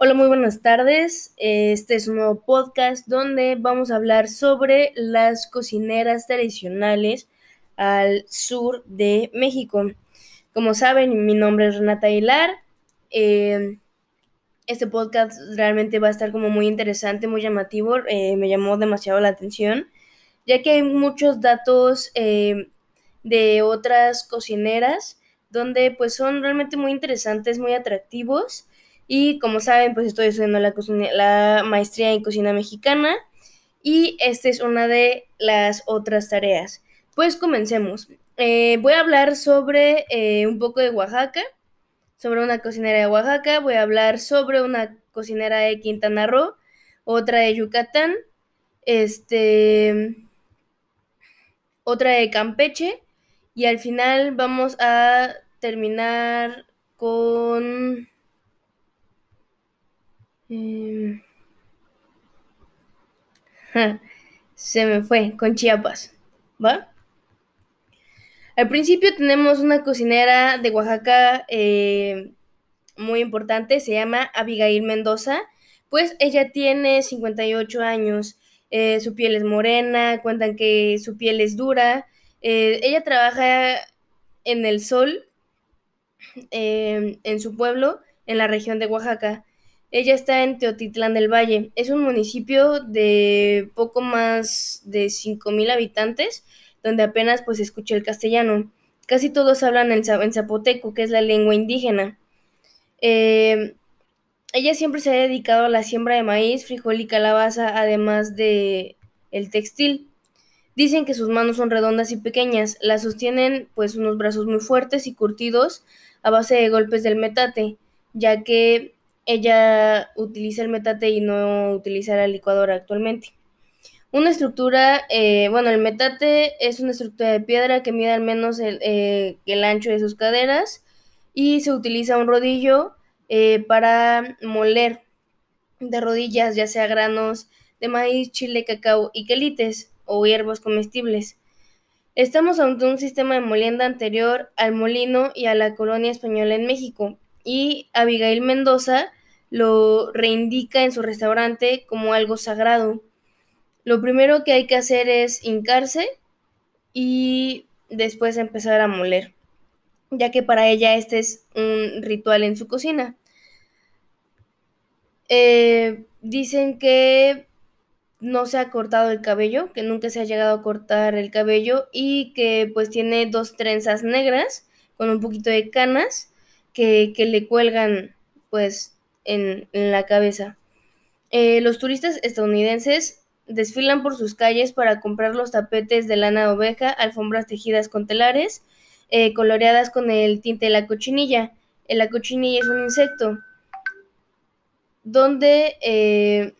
Hola, muy buenas tardes. Este es un nuevo podcast donde vamos a hablar sobre las cocineras tradicionales al sur de México. Como saben, mi nombre es Renata Aguilar. Eh, este podcast realmente va a estar como muy interesante, muy llamativo. Eh, me llamó demasiado la atención, ya que hay muchos datos eh, de otras cocineras donde pues son realmente muy interesantes, muy atractivos. Y como saben, pues estoy estudiando la, maestría en cocina mexicana y esta es una de las otras tareas. Pues comencemos. Eh, voy a hablar sobre eh, un poco de Oaxaca, sobre una cocinera de Oaxaca, voy a hablar sobre una cocinera de Quintana Roo, otra de Yucatán, este, otra de Campeche y al final vamos a terminar con... Em, se me fue, con Chiapas, ¿va? Al principio tenemos una cocinera de Oaxaca eh, muy importante, se llama Abigail Mendoza, pues ella tiene 58 años, eh, su piel es morena, cuentan que su piel es dura, eh, ella trabaja en el sol, en su pueblo, en la región de Oaxaca. Ella está en Teotitlán del Valle. Es un municipio de poco más de 5.000 habitantes donde apenas pues escuché el castellano. Casi todos hablan en, zapoteco, que es la lengua indígena. Eh, ella siempre se ha dedicado a la siembra de maíz, frijol y calabaza, además de el textil. Dicen que sus manos son redondas y pequeñas, la sostienen pues unos brazos muy fuertes y curtidos a base de golpes del metate, ya que ella utiliza el metate y no utiliza la licuadora actualmente. Una estructura, eh, bueno, el metate es una estructura de piedra que mide al menos el, eh, el ancho de sus caderas y se utiliza un rodillo eh, para moler de rodillas, ya sea granos de maíz, chile, cacao y quelites o hierbas comestibles. Estamos ante un sistema de molienda anterior al molino y a la colonia española en México, y Abigail Mendoza lo reindica en su restaurante como algo sagrado. Lo primero que hay que hacer es hincarse y después empezar a moler, ya que para ella este es un ritual en su cocina. Eh, dicen que no se ha cortado el cabello, que nunca se ha llegado a cortar el cabello y que pues tiene dos trenzas negras con un poquito de canas que, le cuelgan pues en, la cabeza. Eh, los turistas estadounidenses desfilan por sus calles para comprar los tapetes de lana de oveja, alfombras tejidas con telares, eh, coloreadas con el tinte de la cochinilla. Eh, la cochinilla es un insecto donde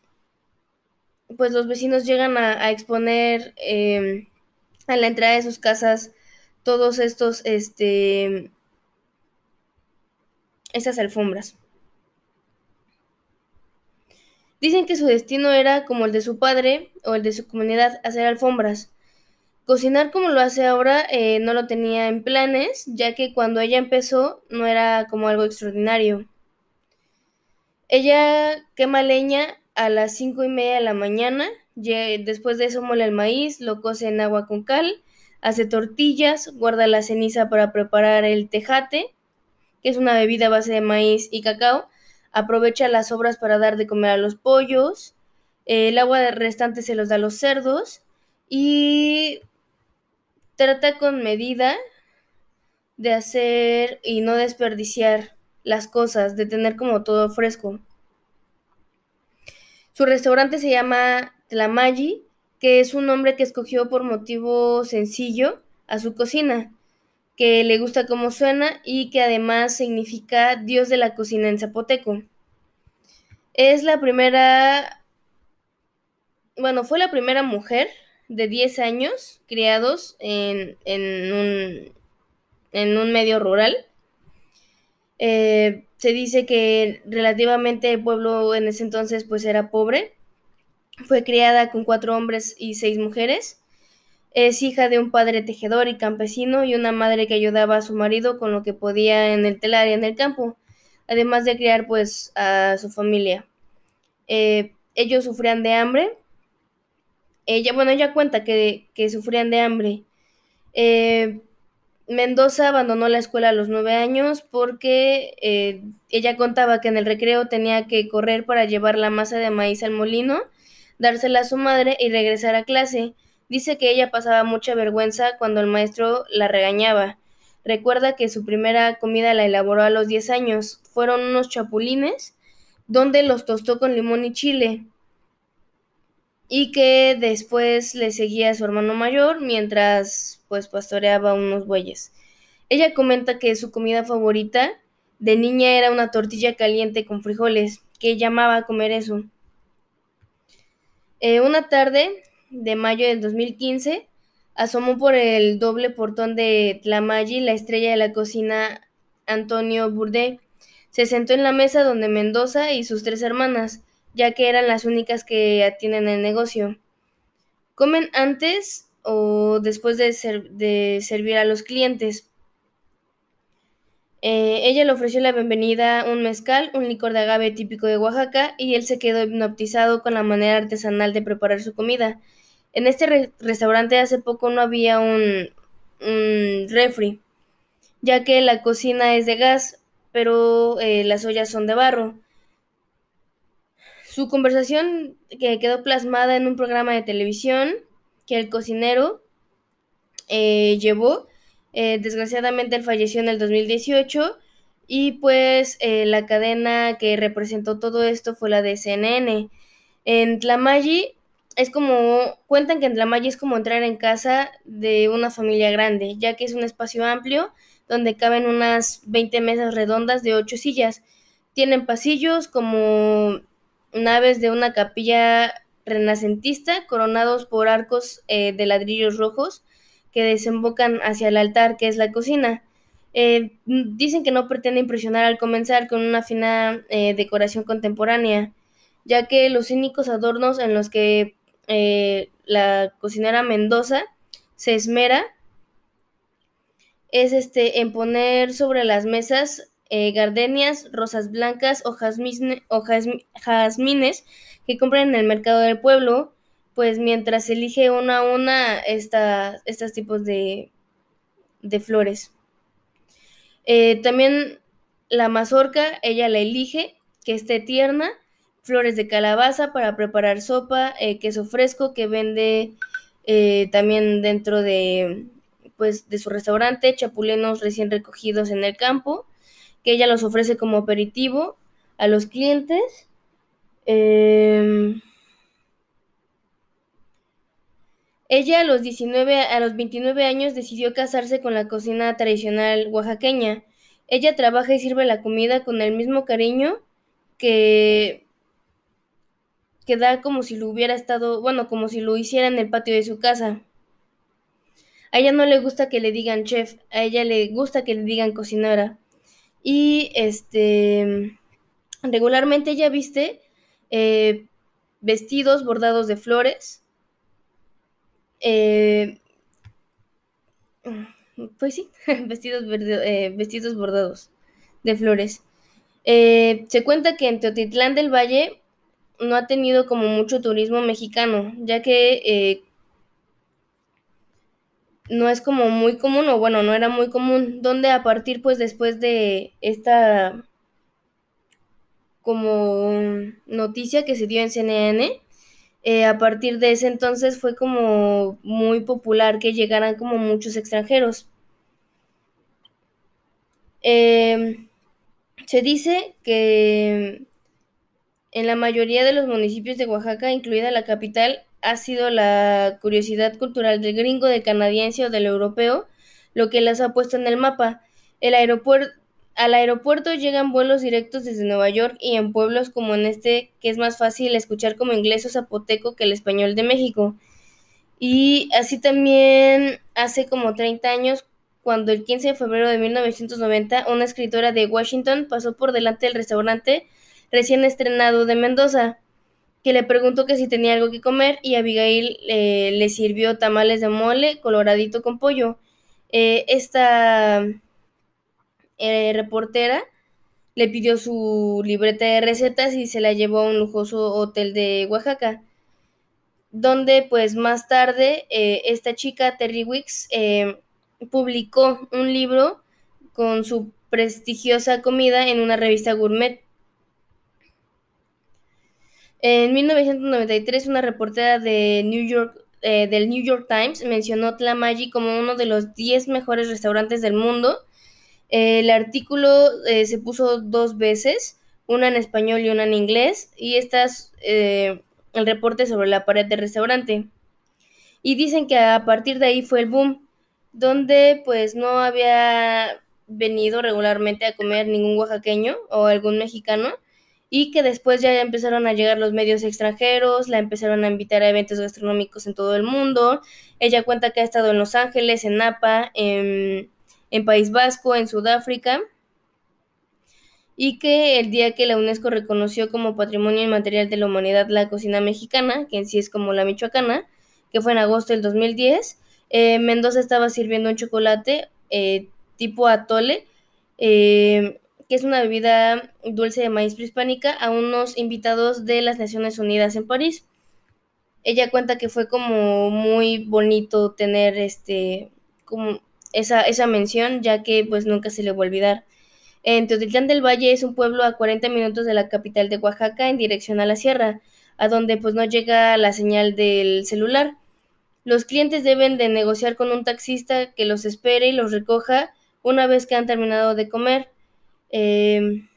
pues los vecinos llegan a, exponer em, a la entrada de sus casas todos estos este estas alfombras. Dicen que su destino era como el de su padre o el de su comunidad, hacer alfombras. Cocinar como lo hace ahora eh, no lo tenía en planes, ya que cuando ella empezó no era como algo extraordinario. Ella quema leña a las cinco y media de la mañana, después de eso mole el maíz, lo cose en agua con cal, hace tortillas, guarda la ceniza para preparar el tejate, que es una bebida a base de maíz y cacao, aprovecha las sobras para dar de comer a los pollos, el agua restante se los da a los cerdos y trata con medida de hacer y no desperdiciar las cosas, de tener como todo fresco. Su restaurante se llama Tlamagi, que es un nombre que escogió por motivo sencillo a su cocina, que le gusta cómo suena y que además significa Dios de la cocina en zapoteco. Es la primera, bueno, fue la primera mujer de 10 años criados en, un, en un medio rural. Eh, se dice que relativamente el pueblo en ese entonces pues era pobre. Fue criada con cuatro hombres y seis mujeres. Es hija de un padre tejedor y campesino y una madre que ayudaba a su marido con lo que podía en el telar y en el campo. Además de criar pues a su familia. Eh, ellos sufrían de hambre. Ella, bueno, ella cuenta que, que sufrían de hambre. Eh, Mendoza abandonó la escuela a los nueve años porque eh, ella contaba que en el recreo tenía que correr para llevar la masa de maíz al molino, dársela a su madre y regresar a clase. Dice que ella pasaba mucha vergüenza cuando el maestro la regañaba. Recuerda que su primera comida la elaboró a los 10 años. Fueron unos chapulines donde los tostó con limón y chile. Y que después le seguía a su hermano mayor mientras pues pastoreaba unos bueyes. Ella comenta que su comida favorita de niña era una tortilla caliente con frijoles, que llamaba a comer eso. Eh, una tarde de mayo del 2015, asomó por el doble portón de Tlamayli la estrella de la cocina Antonio Bourdet. Se sentó en la mesa donde Mendoza y sus tres hermanas, ya que eran las únicas que atienden el negocio. Comen antes o después de, servir a los clientes. Eh, ella le ofreció la bienvenida un mezcal, un licor de agave típico de Oaxaca, y él se quedó hipnotizado con la manera artesanal de preparar su comida. En este restaurante hace poco no había un, refri, ya que la cocina es de gas, pero eh, las ollas son de barro. Su conversación que quedó plasmada en un programa de televisión que el cocinero eh, llevó. Eh, desgraciadamente él falleció en el 2018 y pues la cadena que representó todo esto fue la de CNN. En Tlamayli es como, cuentan que en Tlamayli es como entrar en casa de una familia grande, ya que es un espacio amplio donde caben unas 20 mesas redondas de 8 sillas. Tienen pasillos como naves de una capilla renacentista coronados por arcos eh, de ladrillos rojos que desembocan hacia el altar que es la cocina. Eh, dicen que no pretende impresionar al comenzar con una fina eh, decoración contemporánea, ya que los únicos adornos en los que eh, la cocinera Mendoza se esmera es este en poner sobre las mesas eh, gardenias, rosas blancas o, jazmines que compran en el mercado del pueblo, pues mientras elige una a una estos tipos de, de flores. Eh, también la mazorca, ella la elige, que esté tierna flores de calabaza para preparar sopa, eh, queso fresco que vende eh, también dentro de, pues, de su restaurante, chapulenos recién recogidos en el campo, que ella los ofrece como aperitivo a los clientes. Em, ella a los 19, a los 29 años decidió casarse con la cocina tradicional oaxaqueña. Ella trabaja y sirve la comida con el mismo cariño que que da como si lo hubiera estado, bueno, como si lo hiciera en el patio de su casa. A ella no le gusta que le digan chef, a ella le gusta que le digan cocinera. Y este, regularmente ella viste eh, vestidos bordados de flores. Eh, pues sí, vestidos, eh, vestidos bordados de flores. se cuenta que en Teotitlán del Valle no ha tenido como mucho turismo mexicano, ya que eh, no es como muy común, o bueno, no era muy común, donde a partir pues después de esta como noticia que se dio en CNN, eh, a partir de ese entonces fue como muy popular que llegaran como muchos extranjeros. Em, se dice que en la mayoría de los municipios de Oaxaca, incluida la capital, ha sido la curiosidad cultural del gringo, del canadiense o del europeo lo que las ha puesto en el mapa. El al aeropuerto llegan vuelos directos desde Nueva York y en pueblos como en este, que es más fácil escuchar como inglés o zapoteco que el español de México. Y así también hace como 30 años, cuando el 15 de febrero de 1990, una escritora de Washington pasó por delante del restaurante recién estrenado de Mendoza, que le preguntó que si tenía algo que comer y Abigail eh, le sirvió tamales de mole coloradito con pollo. Eh, esta eh, reportera le pidió su libreta de recetas y se la llevó a un lujoso hotel de Oaxaca, donde pues más tarde esta chica, Terry Wicks, publicó un libro con su prestigiosa comida en una revista gourmet. En 1993, una reportera de New York, eh, del New York Times mencionó Tlamagi como uno de los 10 mejores restaurantes del mundo. el artículo eh, se puso dos veces, una en español y una en inglés, y esta es eh, el reporte sobre la pared del restaurante. Y dicen que a partir de ahí fue el boom, donde pues no había venido regularmente a comer ningún oaxaqueño o algún mexicano, y que después ya empezaron a llegar los medios extranjeros, la empezaron a invitar a eventos gastronómicos en todo el mundo. Ella cuenta que ha estado en Los Ángeles, en Napa, en, País Vasco, en Sudáfrica, y que el día que la UNESCO reconoció como Patrimonio Inmaterial de la Humanidad la cocina mexicana, que en sí es como la michoacana, que fue en agosto del 2010, eh, Mendoza estaba sirviendo un chocolate eh, tipo atole, eh, que es una bebida dulce de maíz prehispánica, a unos invitados de las Naciones Unidas en París. Ella cuenta que fue como muy bonito tener este como esa, esa mención, ya que pues nunca se le va a olvidar. En Teotitlán del Valle es un pueblo a 40 minutos de la capital de Oaxaca en dirección a la sierra, a donde pues no llega la señal del celular. Los clientes deben de negociar con un taxista que los espere y los recoja una vez que han terminado de comer. Em,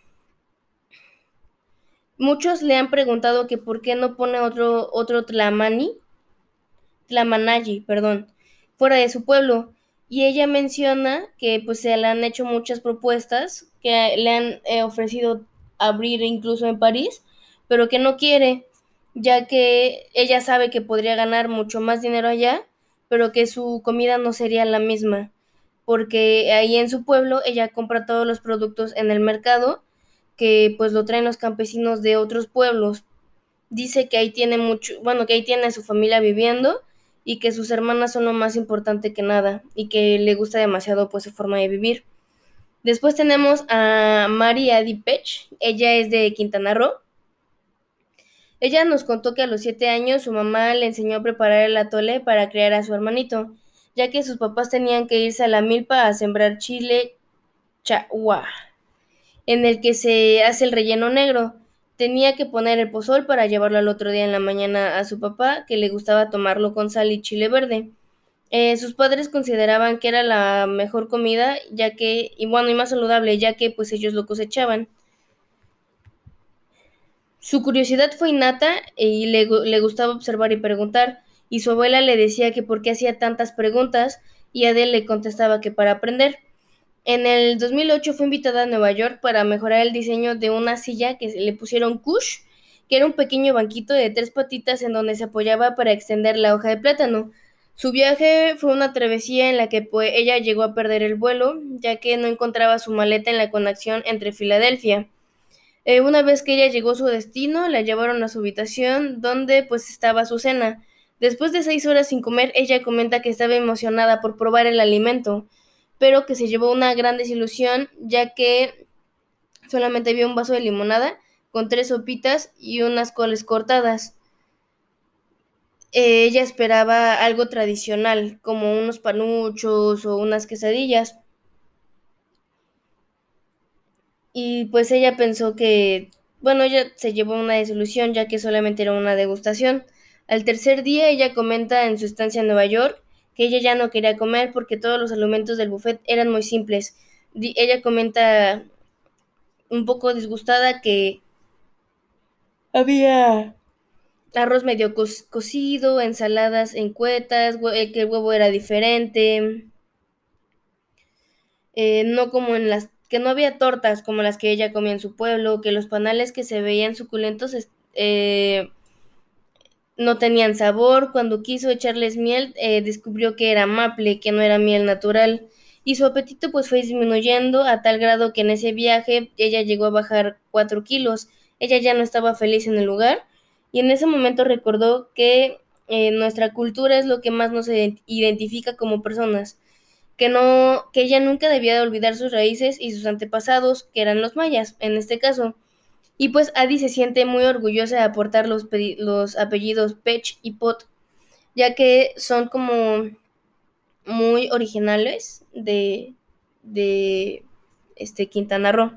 muchos le han preguntado que por qué no pone otro, otro Tlamani, Tlamanayi, perdón, fuera de su pueblo. Y ella menciona que pues se le han hecho muchas propuestas, que le han eh, ofrecido abrir incluso en París, pero que no quiere, ya que ella sabe que podría ganar mucho más dinero allá, pero que su comida no sería la misma porque ahí en su pueblo ella compra todos los productos en el mercado que pues lo traen los campesinos de otros pueblos. Dice que ahí tiene mucho, bueno, que ahí tiene a su familia viviendo y que sus hermanas son lo más importante que nada y que le gusta demasiado pues su forma de vivir. Después tenemos a María Dipech, ella es de Quintana Roo. Ella nos contó que a los siete años su mamá le enseñó a preparar el atole para criar a su hermanito ya que sus papás tenían que irse a la milpa a sembrar chile chahua, en el que se hace el relleno negro. Tenía que poner el pozol para llevarlo al otro día en la mañana a su papá, que le gustaba tomarlo con sal y chile verde. Eh, sus padres consideraban que era la mejor comida, ya que, y bueno, y más saludable, ya que pues ellos lo cosechaban. Su curiosidad fue innata y le, le gustaba observar y preguntar y su abuela le decía que por qué hacía tantas preguntas y Adele le contestaba que para aprender. En el 2008 fue invitada a Nueva York para mejorar el diseño de una silla que le pusieron Kush, que era un pequeño banquito de tres patitas en donde se apoyaba para extender la hoja de plátano. Su viaje fue una travesía en la que pues, ella llegó a perder el vuelo, ya que no encontraba su maleta en la conexión entre Filadelfia. Eh, una vez que ella llegó a su destino, la llevaron a su habitación, donde pues estaba su cena. Después de seis horas sin comer, ella comenta que estaba emocionada por probar el alimento, pero que se llevó una gran desilusión, ya que solamente vio un vaso de limonada con tres sopitas y unas coles cortadas. Eh, ella esperaba algo tradicional, como unos panuchos o unas quesadillas. Y pues ella pensó que, bueno, ella se llevó una desilusión, ya que solamente era una degustación. Al tercer día ella comenta en su estancia en Nueva York que ella ya no quería comer porque todos los alimentos del buffet eran muy simples. ella comenta un poco disgustada que había arroz medio cocido, ensaladas en cuetas, eh, que el huevo era diferente, eh, no como en las que no había tortas como las que ella comía en su pueblo, que los panales que se veían suculentos eh, no tenían sabor. Cuando quiso echarles miel, eh, descubrió que era maple, que no era miel natural. Y su apetito pues fue disminuyendo a tal grado que en ese viaje ella llegó a bajar cuatro kilos. Ella ya no estaba feliz en el lugar y en ese momento recordó que eh, nuestra cultura es lo que más nos identifica como personas, que no, que ella nunca debía de olvidar sus raíces y sus antepasados, que eran los mayas, en este caso. Y pues Adi se siente muy orgullosa de aportar los, los apellidos Pech y Pot, ya que son como muy originales de, de este Quintana Roo.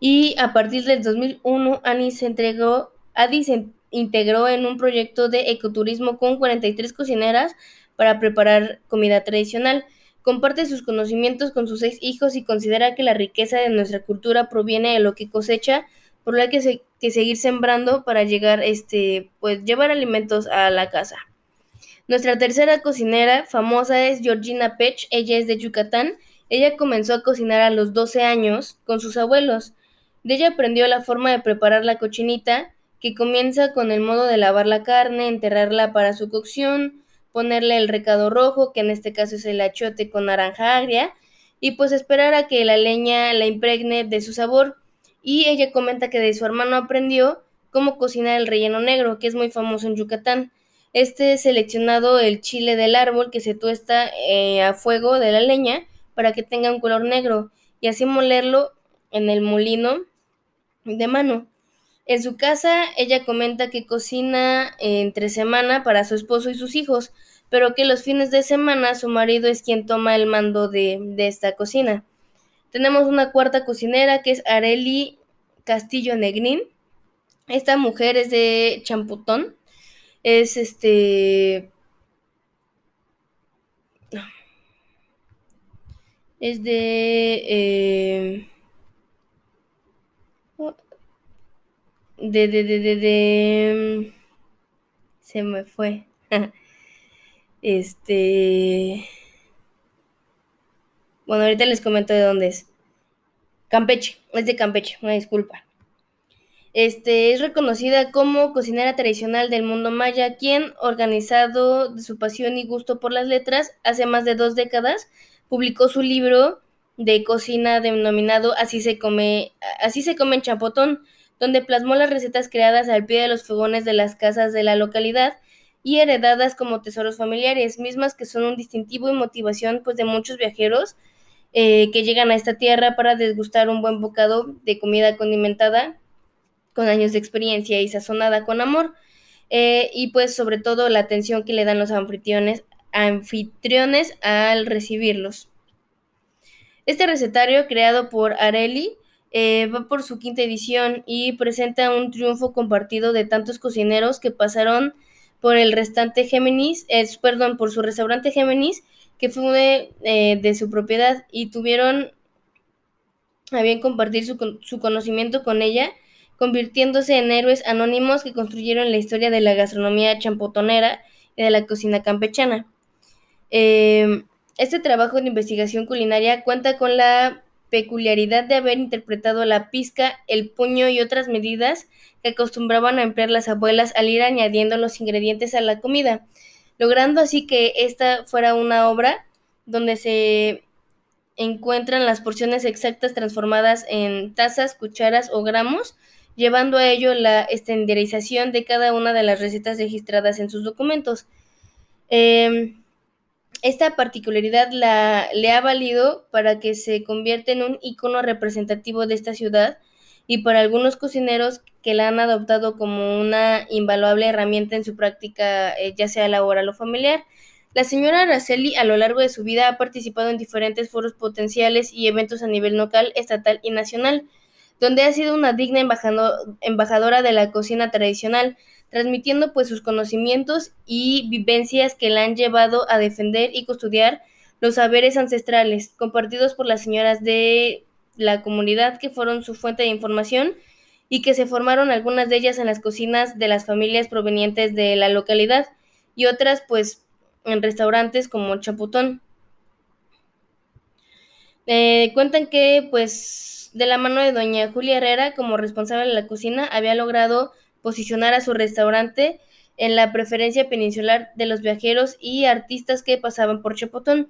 Y a partir del 2001, Annie se entregó, Adi se integró en un proyecto de ecoturismo con 43 cocineras para preparar comida tradicional. Comparte sus conocimientos con sus seis hijos y considera que la riqueza de nuestra cultura proviene de lo que cosecha, por lo que hay que seguir sembrando para llegar, este, pues, llevar alimentos a la casa. Nuestra tercera cocinera famosa es Georgina Pech, ella es de Yucatán. Ella comenzó a cocinar a los 12 años con sus abuelos. De ella aprendió la forma de preparar la cochinita, que comienza con el modo de lavar la carne, enterrarla para su cocción, ponerle el recado rojo, que en este caso es el achote con naranja agria, y pues esperar a que la leña la impregne de su sabor. Y ella comenta que de su hermano aprendió cómo cocinar el relleno negro, que es muy famoso en Yucatán. Este es seleccionado el chile del árbol que se tuesta eh, a fuego de la leña para que tenga un color negro y así molerlo en el molino de mano. En su casa, ella comenta que cocina entre semana para su esposo y sus hijos, pero que los fines de semana su marido es quien toma el mando de, esta cocina. Tenemos una cuarta cocinera que es Areli Castillo Negrín. Esta mujer es de Champutón. Es este. Es de. Eh, de, de, de, de, de, se me fue. este, bueno, ahorita les comento de dónde es. Campeche, es de Campeche, una disculpa. Este, es reconocida como cocinera tradicional del mundo maya, quien, organizado de su pasión y gusto por las letras, hace más de dos décadas, publicó su libro de cocina denominado Así se come, así se come en Champotón, donde plasmó las recetas creadas al pie de los fogones de las casas de la localidad y heredadas como tesoros familiares, mismas que son un distintivo y motivación pues de muchos viajeros eh, que llegan a esta tierra para desgustar un buen bocado de comida condimentada con años de experiencia y sazonada con amor. Eh, y pues sobre todo la atención que le dan los anfitriones, anfitriones al recibirlos. Este recetario creado por Areli eh, va por su quinta edición y presenta un triunfo compartido de tantos cocineros que pasaron por el restante Géminis, perdón, por su restaurante Géminis, que fue eh, de, su propiedad y tuvieron a bien compartir su, conocimiento con ella, convirtiéndose en héroes anónimos que construyeron la historia de la gastronomía champotonera y de la cocina campechana. Eh, este trabajo de investigación culinaria cuenta con la peculiaridad de haber interpretado la pizca, el puño y otras medidas que acostumbraban a emplear las abuelas al ir añadiendo los ingredientes a la comida, logrando así que esta fuera una obra donde se encuentran las porciones exactas transformadas en tazas, cucharas o gramos, llevando a ello la estandarización de cada una de las recetas registradas en sus documentos. Em, esta particularidad la, le ha valido para que se convierta en un icono representativo de esta ciudad y para algunos cocineros que la han adoptado como una invaluable herramienta en su práctica, eh, ya sea laboral o familiar. La señora Araceli a lo largo de su vida ha participado en diferentes foros potenciales y eventos a nivel local, estatal y nacional, donde ha sido una digna embajadora de la cocina tradicional, transmitiendo pues sus conocimientos y vivencias que la han llevado a defender y custodiar los saberes ancestrales compartidos por las señoras de la comunidad que fueron su fuente de información y que se formaron algunas de ellas en las cocinas de las familias provenientes de la localidad y otras pues en restaurantes como Chaputón. Eh, cuentan que pues de la mano de doña Julia Herrera como responsable de la cocina había logrado posicionar a su restaurante en la preferencia peninsular de los viajeros y artistas que pasaban por Chapotón.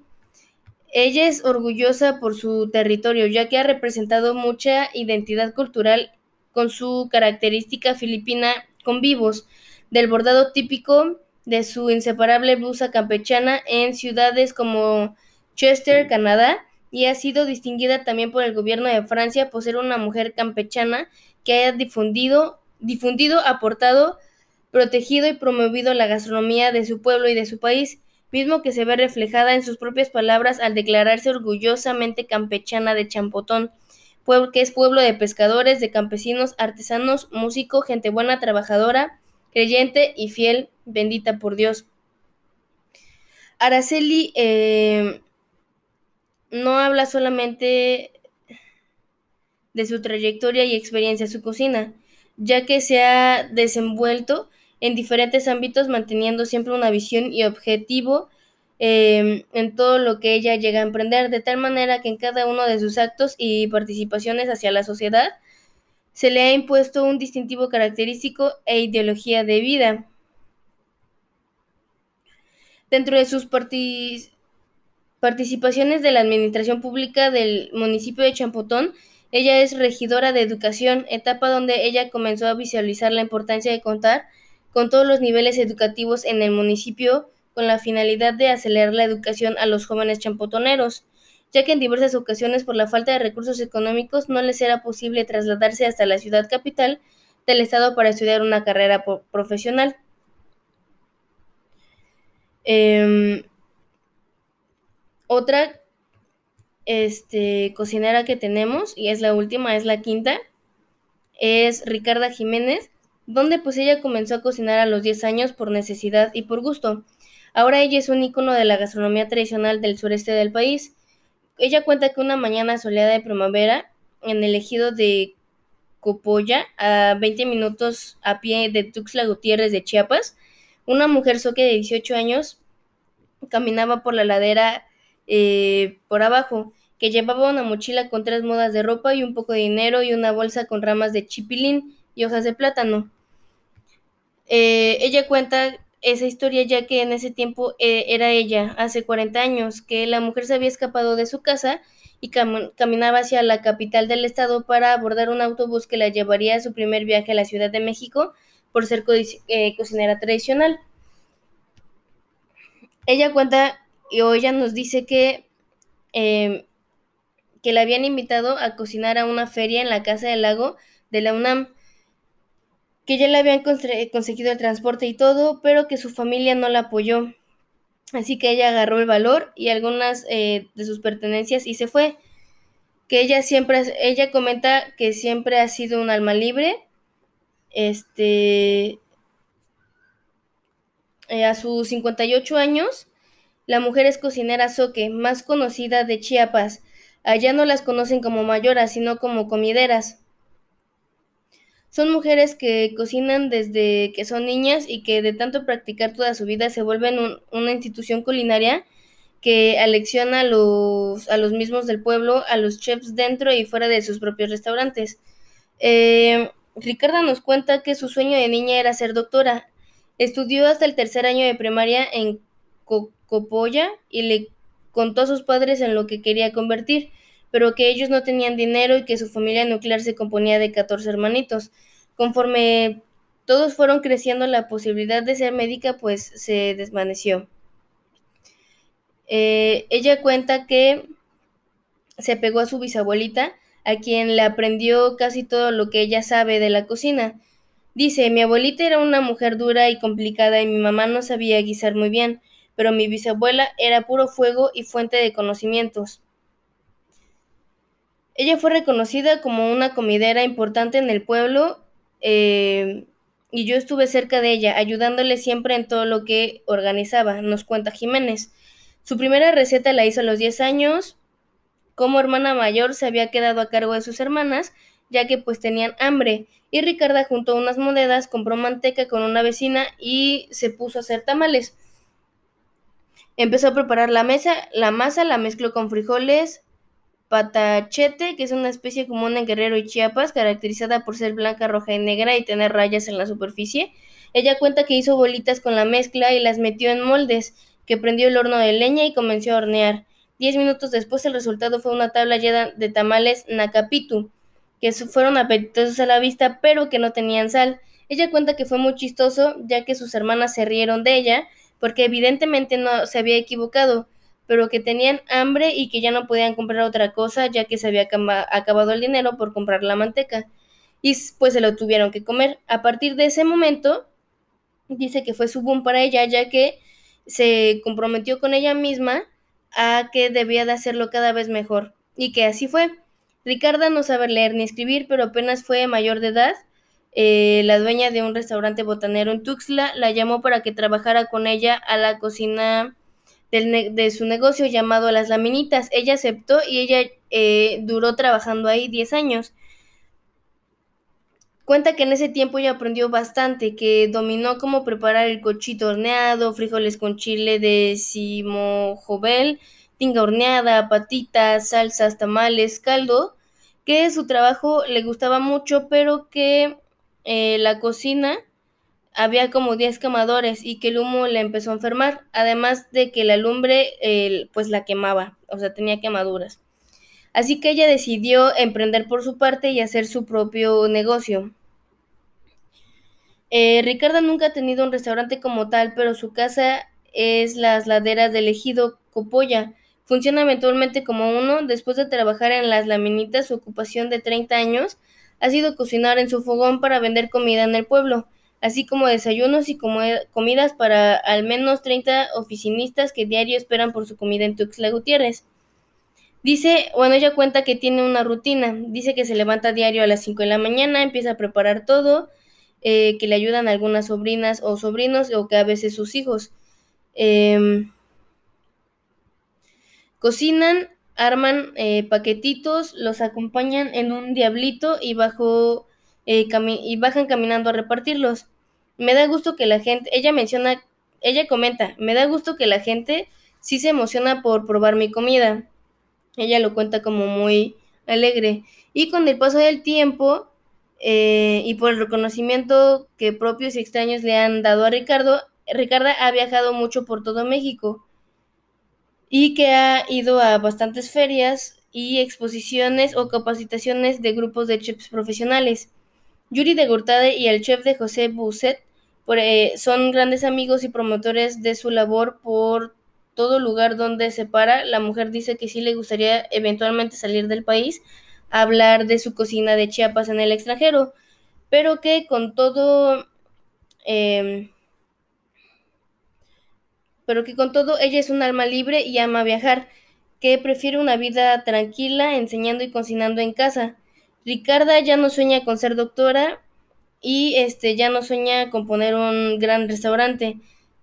Ella es orgullosa por su territorio, ya que ha representado mucha identidad cultural con su característica filipina con vivos, del bordado típico de su inseparable blusa campechana en ciudades como Chester, Canadá, y ha sido distinguida también por el gobierno de Francia por ser una mujer campechana que haya difundido, difundido, aportado, protegido y promovido la gastronomía de su pueblo y de su país, mismo que se ve reflejada en sus propias palabras al declararse orgullosamente campechana de Champotón, que es pueblo de pescadores, de campesinos, artesanos, músico, gente buena, trabajadora, creyente y fiel, bendita por Dios. Araceli eh, no habla solamente de su trayectoria y experiencia en su cocina, ya que se ha desenvuelto en diferentes ámbitos manteniendo siempre una visión y objetivo em, en todo lo que ella llega a emprender, de tal manera que en cada uno de sus actos y participaciones hacia la sociedad se le ha impuesto un distintivo característico e ideología de vida. Dentro de sus participaciones de la administración pública del municipio de Champotón, ella es regidora de educación, etapa donde ella comenzó a visualizar la importancia de contar con todos los niveles educativos en el municipio con la finalidad de acelerar la educación a los jóvenes champotoneros, ya que en diversas ocasiones por la falta de recursos económicos no les era posible trasladarse hasta la ciudad capital del estado para estudiar una carrera profesional. Em, otra este, cocinera que tenemos, y es la última, es la quinta, es Ricarda Jiménez, donde pues ella comenzó a cocinar a los 10 años por necesidad y por gusto. Ahora ella es un icono de la gastronomía tradicional del sureste del país. Ella cuenta que una mañana soleada de primavera, en el ejido de Copolla, a 20 minutos a pie de Tuxtla Gutiérrez de Chiapas, una mujer soque de 18 años caminaba por la ladera eh, por abajo, que llevaba una mochila con tres mudas de ropa y un poco de dinero y una bolsa con ramas de chipilín y hojas de plátano. Eh, ella cuenta esa historia ya que en ese tiempo eh, era ella, hace 40 años, que la mujer se había escapado de su casa y caminaba hacia la capital del estado para abordar un autobús que la llevaría a su primer viaje a la Ciudad de México por ser eh, cocinera tradicional. Ella cuenta y hoy ella nos dice que, em, que la habían invitado a cocinar a una feria en la Casa del Lago de la UNAM que ya le habían conseguido el transporte y todo, pero que su familia no la apoyó. Así que ella agarró el valor y algunas eh, de sus pertenencias y se fue. Que ella siempre, ella comenta que siempre ha sido un alma libre. Este, eh, a sus 58 años, la mujer es cocinera soque, más conocida de Chiapas. Allá no las conocen como mayoras, sino como comideras. Son mujeres que cocinan desde que son niñas y que de tanto practicar toda su vida se vuelven una institución culinaria que alecciona a los, a los mismos del pueblo, a los chefs dentro y fuera de sus propios restaurantes. Eh, Ricarda nos cuenta que su sueño de niña era ser doctora. Estudió hasta el tercer año de primaria en Copolla y le contó a sus padres en lo que quería convertir pero que ellos no tenían dinero y que su familia nuclear se componía de 14 hermanitos. Conforme todos fueron creciendo, la posibilidad de ser médica pues se desvaneció. Eh, ella cuenta que se pegó a su bisabuelita, a quien le aprendió casi todo lo que ella sabe de la cocina. Dice, mi abuelita era una mujer dura y complicada y mi mamá no sabía guisar muy bien, pero mi bisabuela era puro fuego y fuente de conocimientos. Ella fue reconocida como una comidera importante en el pueblo eh, y yo estuve cerca de ella, ayudándole siempre en todo lo que organizaba, nos cuenta Jiménez. Su primera receta la hizo a los 10 años. Como hermana mayor se había quedado a cargo de sus hermanas, ya que pues tenían hambre, y Ricarda juntó unas monedas, compró manteca con una vecina y se puso a hacer tamales. Empezó a preparar la mesa, la masa la mezcló con frijoles, patachete, que es una especie común en Guerrero y Chiapas, caracterizada por ser blanca, roja y negra y tener rayas en la superficie. Ella cuenta que hizo bolitas con la mezcla y las metió en moldes, que prendió el horno de leña y comenzó a hornear. Diez minutos después el resultado fue una tabla llena de tamales nacapitu, que fueron apetitosos a la vista, pero que no tenían sal. Ella cuenta que fue muy chistoso, ya que sus hermanas se rieron de ella, porque evidentemente no se había equivocado, pero que tenían hambre y que ya no podían comprar otra cosa ya que se había acabado el dinero por comprar la manteca. Y pues se lo tuvieron que comer. A partir de ese momento, dice que fue su boom para ella ya que se comprometió con ella misma a que debía de hacerlo cada vez mejor. Y que así fue. Ricarda no sabe leer ni escribir, pero apenas fue mayor de edad. Eh, la dueña de un restaurante botanero en Tuxtla la llamó para que trabajara con ella a la cocina de su negocio llamado Las Laminitas. Ella aceptó y ella eh, duró trabajando ahí 10 años. Cuenta que en ese tiempo ella aprendió bastante, que dominó cómo preparar el cochito horneado, frijoles con chile de simojovel, tinga horneada, patitas, salsas, tamales, caldo, que su trabajo le gustaba mucho, pero que eh, la cocina había como 10 quemadores y que el humo le empezó a enfermar, además de que la lumbre pues la quemaba, o sea, tenía quemaduras. Así que ella decidió emprender por su parte y hacer su propio negocio. Eh, Ricarda nunca ha tenido un restaurante como tal, pero su casa es las laderas del ejido Copolla. Funciona eventualmente como uno. Después de trabajar en las laminitas, su ocupación de 30 años ha sido cocinar en su fogón para vender comida en el pueblo, así como desayunos y comidas para al menos 30 oficinistas que diario esperan por su comida en Tuxtla Gutiérrez. Dice, bueno, ella cuenta que tiene una rutina. Dice que se levanta diario a las 5 de la mañana, empieza a preparar todo, eh, que le ayudan algunas sobrinas o sobrinos o que a veces sus hijos. Em, cocinan, arman eh, paquetitos, los acompañan en un diablito y, bajo, eh, y bajan caminando a repartirlos. Me da gusto que la gente, ella menciona, ella comenta, me da gusto que la gente sí se emociona por probar mi comida. Ella lo cuenta como muy alegre. Y con el paso del tiempo, eh, y por el reconocimiento que propios y extraños le han dado a Ricardo, Ricarda ha viajado mucho por todo México y que ha ido a bastantes ferias y exposiciones o capacitaciones de grupos de chefs profesionales. Yuri de Gurtade y el chef de José Busset eh, son grandes amigos y promotores de su labor por todo lugar donde se para. La mujer dice que sí le gustaría eventualmente salir del país, hablar de su cocina de Chiapas en el extranjero, pero que con todo, em, pero que con todo ella es un alma libre y ama viajar, que prefiere una vida tranquila enseñando y cocinando en casa. Ricarda ya no sueña con ser doctora y este ya no sueña con poner un gran restaurante.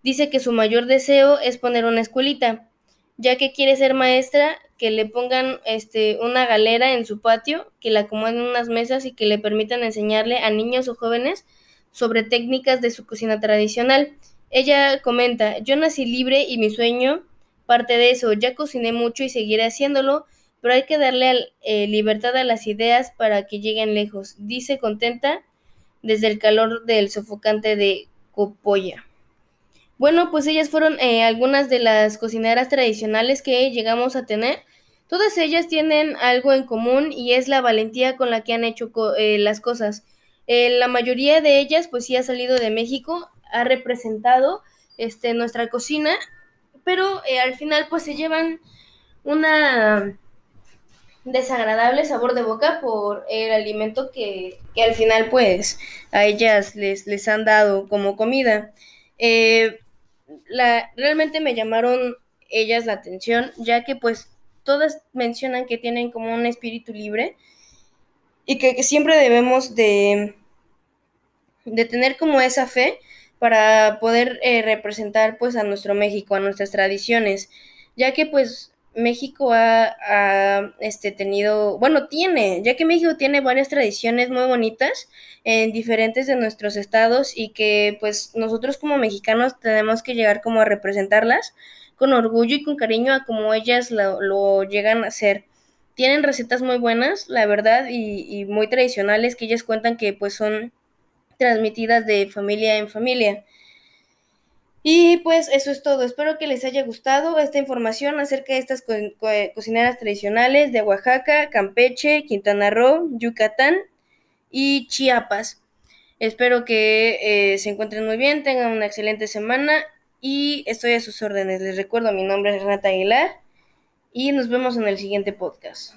Dice que su mayor deseo es poner una escuelita, ya que quiere ser maestra que le pongan este, una galera en su patio, que la acomoden unas mesas y que le permitan enseñarle a niños o jóvenes sobre técnicas de su cocina tradicional. Ella comenta, yo nací libre y mi sueño parte de eso, ya cociné mucho y seguiré haciéndolo, pero hay que darle eh, libertad a las ideas para que lleguen lejos, dice contenta desde el calor del sofocante de Copolla. Bueno, pues ellas fueron eh, algunas de las cocineras tradicionales que llegamos a tener. Todas ellas tienen algo en común y es la valentía con la que han hecho eh, las cosas. La mayoría de ellas, pues sí ha salido de México, ha representado este, nuestra cocina, pero al final, pues se llevan una desagradable sabor de boca por el alimento que, que al final, pues, a ellas les, les han dado como comida. Eh, realmente me llamaron ellas la atención, ya que pues todas mencionan que tienen como un espíritu libre y que, siempre debemos de, de, tener como esa fe para poder eh, representar pues a nuestro México, a nuestras tradiciones, ya que pues México ha, este, tenido, bueno, tiene, ya que México tiene varias tradiciones muy bonitas en diferentes de nuestros estados y que pues nosotros como mexicanos tenemos que llegar como a representarlas con orgullo y con cariño a como ellas lo, llegan a hacer. Tienen recetas muy buenas, la verdad, y, y muy tradicionales que ellas cuentan que pues son transmitidas de familia en familia. Y pues eso es todo. Espero que les haya gustado esta información acerca de estas cocineras tradicionales de Oaxaca, Campeche, Quintana Roo, Yucatán y Chiapas. Espero que eh, se encuentren muy bien, tengan una excelente semana y estoy a sus órdenes. Les recuerdo, mi nombre es Renata Aguilar y nos vemos en el siguiente podcast.